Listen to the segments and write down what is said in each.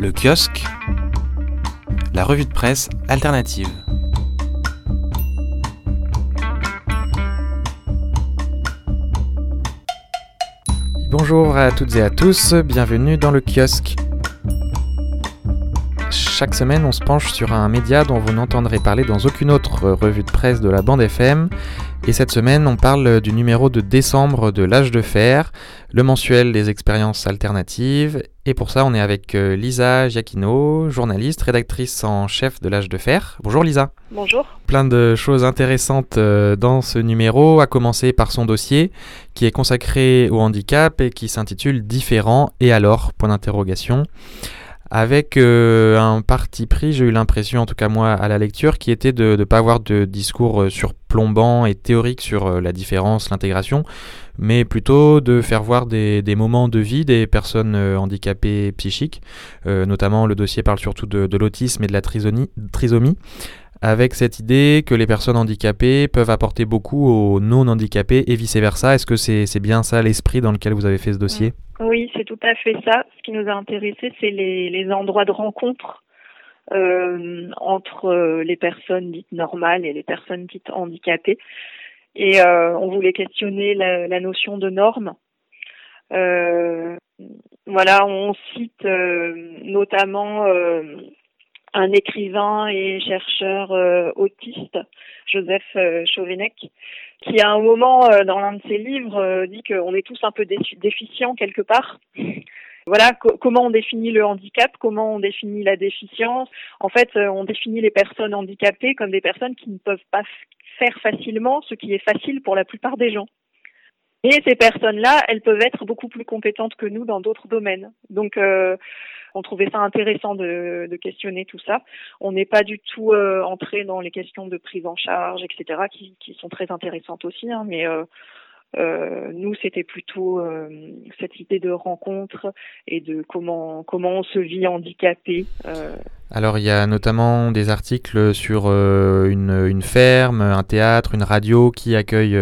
Le kiosque, la revue de presse alternative. Bonjour à toutes et à tous, bienvenue dans le kiosque. Chaque semaine, on se penche sur un média dont vous n'entendrez parler dans aucune autre revue de presse de la bande FM. Et cette semaine, on parle du numéro de décembre de L'âge de fer, le mensuel des expériences alternatives. Et pour ça, on est avec euh, Lisa Giacchino, journaliste, rédactrice en chef de L'âge de fer. Bonjour Lisa. Bonjour. Plein de choses intéressantes euh, dans ce numéro, à commencer par son dossier qui est consacré au handicap et qui s'intitule Différent et alors? Point d'interrogation avec euh, un parti pris, j'ai eu l'impression, en tout cas moi, à la lecture, qui était de ne pas avoir de discours euh, surplombant et théorique sur euh, la différence, l'intégration, mais plutôt de faire voir des, moments de vie des personnes handicapées psychiques. notamment, le dossier parle surtout de, l'autisme et de la trisomie avec cette idée que les personnes handicapées peuvent apporter beaucoup aux non-handicapés et vice-versa. Est-ce que c'est bien ça l'esprit dans lequel vous avez fait ce dossier? Oui, c'est tout à fait ça. Ce qui nous a intéressé, c'est les, endroits de rencontre euh, entre euh, les personnes dites normales et les personnes dites handicapées. Et euh, on voulait questionner la, notion de norme. Voilà, on cite notamment un écrivain et chercheur euh, autiste, Joseph euh, Chauvenec, qui à un moment euh, dans l'un de ses livres dit qu'on est tous un peu déficients quelque part. Voilà comment on définit le handicap, comment on définit la déficience. En fait, on définit les personnes handicapées comme des personnes qui ne peuvent pas faire facilement ce qui est facile pour la plupart des gens. Et ces personnes-là, elles peuvent être beaucoup plus compétentes que nous dans d'autres domaines. Donc, euh, on trouvait ça intéressant de, de questionner tout ça. On n'est pas du tout euh, entré dans les questions de prise en charge, etc., qui, qui sont très intéressantes aussi, hein, mais euh, euh, nous, c'était plutôt euh, cette idée de rencontre et de comment comment on se vit handicapé. Euh. Alors, il y a notamment des articles sur une, une, ferme, un théâtre, une radio qui accueille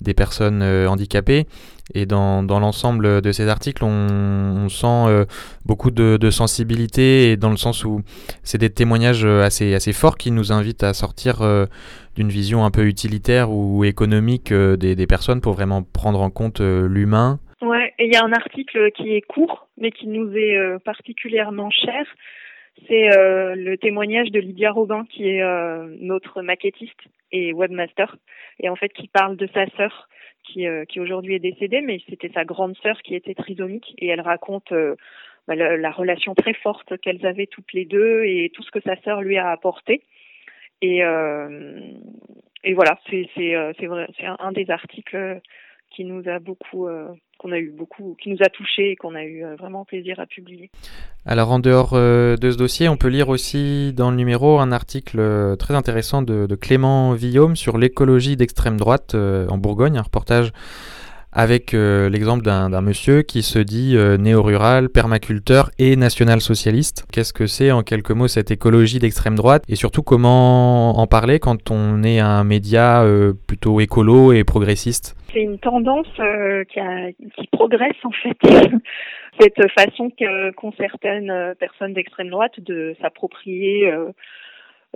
des personnes handicapées. Et dans, l'ensemble de ces articles, on, sent euh, beaucoup de, sensibilité, et dans le sens où c'est des témoignages assez, assez forts qui nous invitent à sortir euh, d'une vision un peu utilitaire ou économique euh, des, des, personnes pour vraiment prendre en compte l'humain. Ouais, et il y a un article qui est court, mais qui nous est particulièrement cher. C'est le témoignage de Lydia Robin, qui est notre maquettiste et webmaster, et en fait qui parle de sa sœur qui, euh, qui aujourd'hui est décédée, mais c'était sa grande sœur qui était trisomique et elle raconte euh, bah, la, la, relation très forte qu'elles avaient toutes les deux et tout ce que sa sœur lui a apporté. Et, euh, et voilà, c'est c'est euh, c'est un, des articles qui nous a beaucoup qu'on a eu beaucoup, qui nous a touchés et qu'on a eu vraiment plaisir à publier. Alors en dehors de ce dossier, on peut lire aussi dans le numéro un article très intéressant de, de Clément Villaume sur l'écologie d'extrême droite en Bourgogne, un reportage avec euh, l'exemple d'un monsieur qui se dit euh, néo-rural, permaculteur et national-socialiste. Qu'est-ce que c'est en quelques mots cette écologie d'extrême droite? Et surtout comment en parler quand on est un média euh, plutôt écolo et progressiste? C'est une tendance euh, qui, a, qui, progresse en fait. cette façon qu'ont certaines personnes d'extrême droite de s'approprier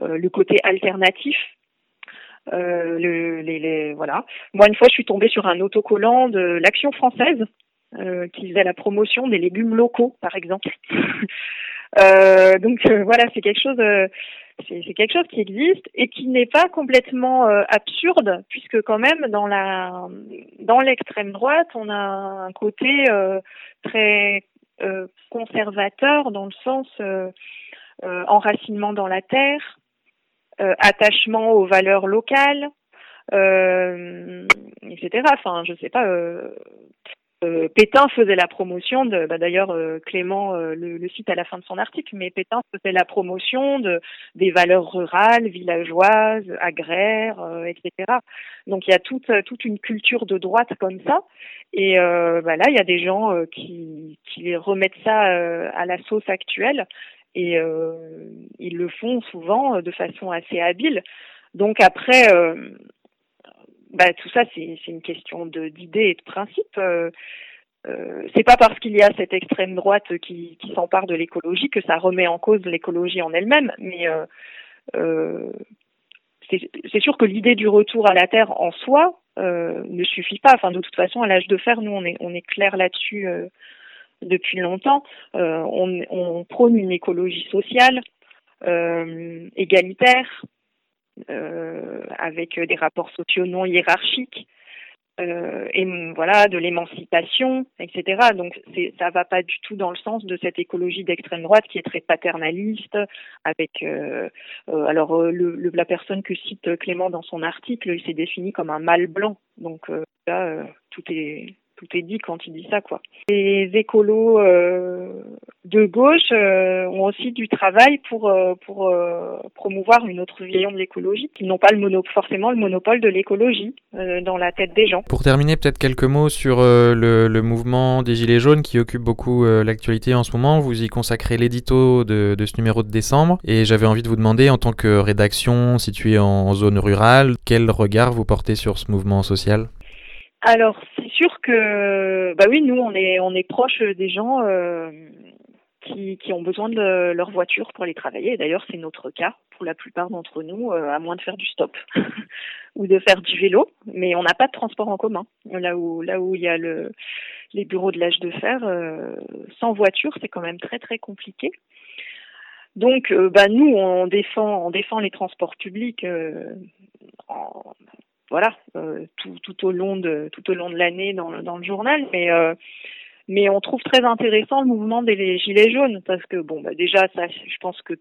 le côté alternatif euh, voilà. Moi, une fois, je suis tombée sur un autocollant de l'Action française euh, qui faisait la promotion des légumes locaux, par exemple. euh, donc voilà, c'est quelque chose. C'est quelque chose qui existe et qui n'est pas complètement absurde puisque quand même dans la dans l'extrême droite on a un côté très conservateur dans le sens enracinement dans la terre attachement aux valeurs locales, euh, etc. Enfin, je sais pas. Euh, euh, Pétain faisait la promotion de, bah d'ailleurs euh, Clément euh, le, cite à la fin de son article, mais Pétain faisait la promotion de des valeurs rurales, villageoises, agraires, etc. Donc il y a toute une culture de droite comme ça, et bah là il y a des gens qui remettent ça à la sauce actuelle et euh, ils le font souvent euh, de façon assez habile. Donc après, euh, bah, tout ça c'est une question d'idées et de principe. euh, c'est pas parce qu'il y a cette extrême droite qui, s'empare de l'écologie que ça remet en cause l'écologie en elle-même, mais euh, euh, c'est sûr que l'idée du retour à la Terre en soi euh, ne suffit pas. Enfin, de toute façon, à l'âge de fer, nous, on est, on est clair là-dessus euh, depuis longtemps. Euh, on, prône une écologie sociale, égalitaire, avec des rapports sociaux non hiérarchiques euh, et voilà de l'émancipation, etc. Donc ça va pas du tout dans le sens de cette écologie d'extrême droite qui est très paternaliste, avec euh, euh, alors euh, le, la personne que cite Clément dans son article, il s'est défini comme un mâle blanc. Donc là, tout est tout est dit quand il dit ça, quoi. Les écolos euh, de gauche euh, ont aussi du travail pour euh, pour promouvoir une autre vision de l'écologie. Ils n'ont pas le mono forcément le monopole de l'écologie dans la tête des gens. Pour terminer, peut-être quelques mots sur le, le, mouvement des Gilets jaunes qui occupe beaucoup l'actualité en ce moment. Vous y consacrez l'édito de, de, ce numéro de décembre et j'avais envie de vous demander, en tant que rédaction située en zone rurale, quel regard vous portez sur ce mouvement social? Alors sûr que bah oui nous on est on est proche des gens euh, qui, qui ont besoin de leur voiture pour aller travailler. D'ailleurs c'est notre cas pour la plupart d'entre nous, euh, à moins de faire du stop ou de faire du vélo, mais on n'a pas de transport en commun. Là où là où il y a le les bureaux de l'âge de fer, euh, sans voiture c'est quand même très très compliqué. Donc, bah, nous, on défend, on défend les transports publics tout, au long de tout au long de l'année dans, dans le journal, mais euh, mais on trouve très intéressant le mouvement des gilets jaunes parce que bon, bah déjà ça, je pense que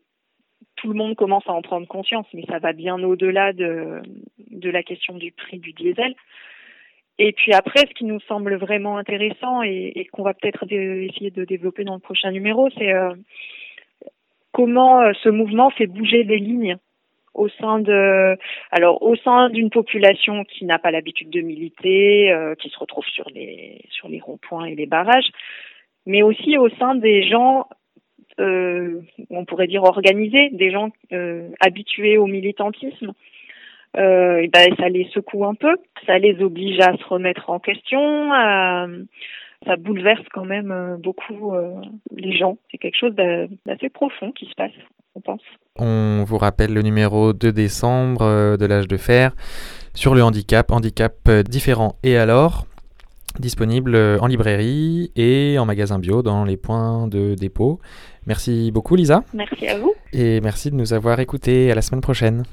tout le monde commence à en prendre conscience, mais ça va bien au-delà de de la question du prix du diesel. Et puis après, ce qui nous semble vraiment intéressant et, qu'on va peut-être essayer de développer dans le prochain numéro, c'est euh, comment euh, ce mouvement fait bouger les lignes au sein de alors au sein d'une population qui n'a pas l'habitude de militer, euh, qui se retrouve sur les sur les ronds-points et les barrages, mais aussi au sein des gens euh, on pourrait dire organisés, des gens euh, habitués au militantisme. Et ben ça les secoue un peu, ça les oblige à se remettre en question, ça bouleverse quand même beaucoup les gens. C'est quelque chose d'assez profond qui se passe, on pense. On vous rappelle le numéro 2 décembre euh, de l'âge de fer sur le handicap, handicap différent et alors disponible en librairie et en magasin bio dans les points de dépôt. Merci beaucoup Lisa. Merci à vous. Et merci de nous avoir écoutés. À la semaine prochaine.